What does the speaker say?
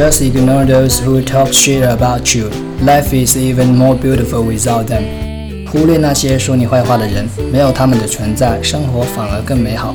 just ignore those who talk shit about you life is even more beautiful without them 忽略那些说你坏话的人没有他们的存在生活反而更美好